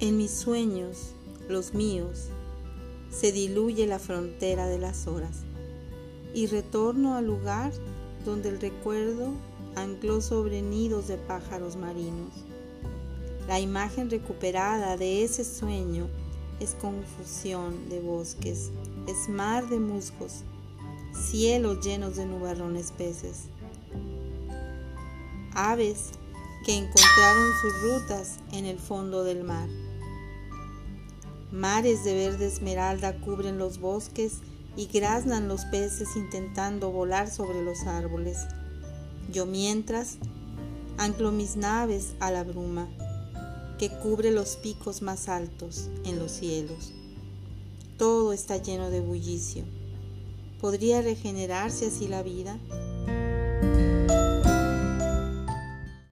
En mis sueños, los míos, se diluye la frontera de las horas y retorno al lugar donde el recuerdo ancló sobre nidos de pájaros marinos. La imagen recuperada de ese sueño es confusión de bosques, es mar de musgos, cielos llenos de nubarrones peces. Aves que encontraron sus rutas en el fondo del mar. Mares de verde esmeralda cubren los bosques y graznan los peces intentando volar sobre los árboles. Yo mientras anclo mis naves a la bruma que cubre los picos más altos en los cielos. Todo está lleno de bullicio. ¿Podría regenerarse así la vida?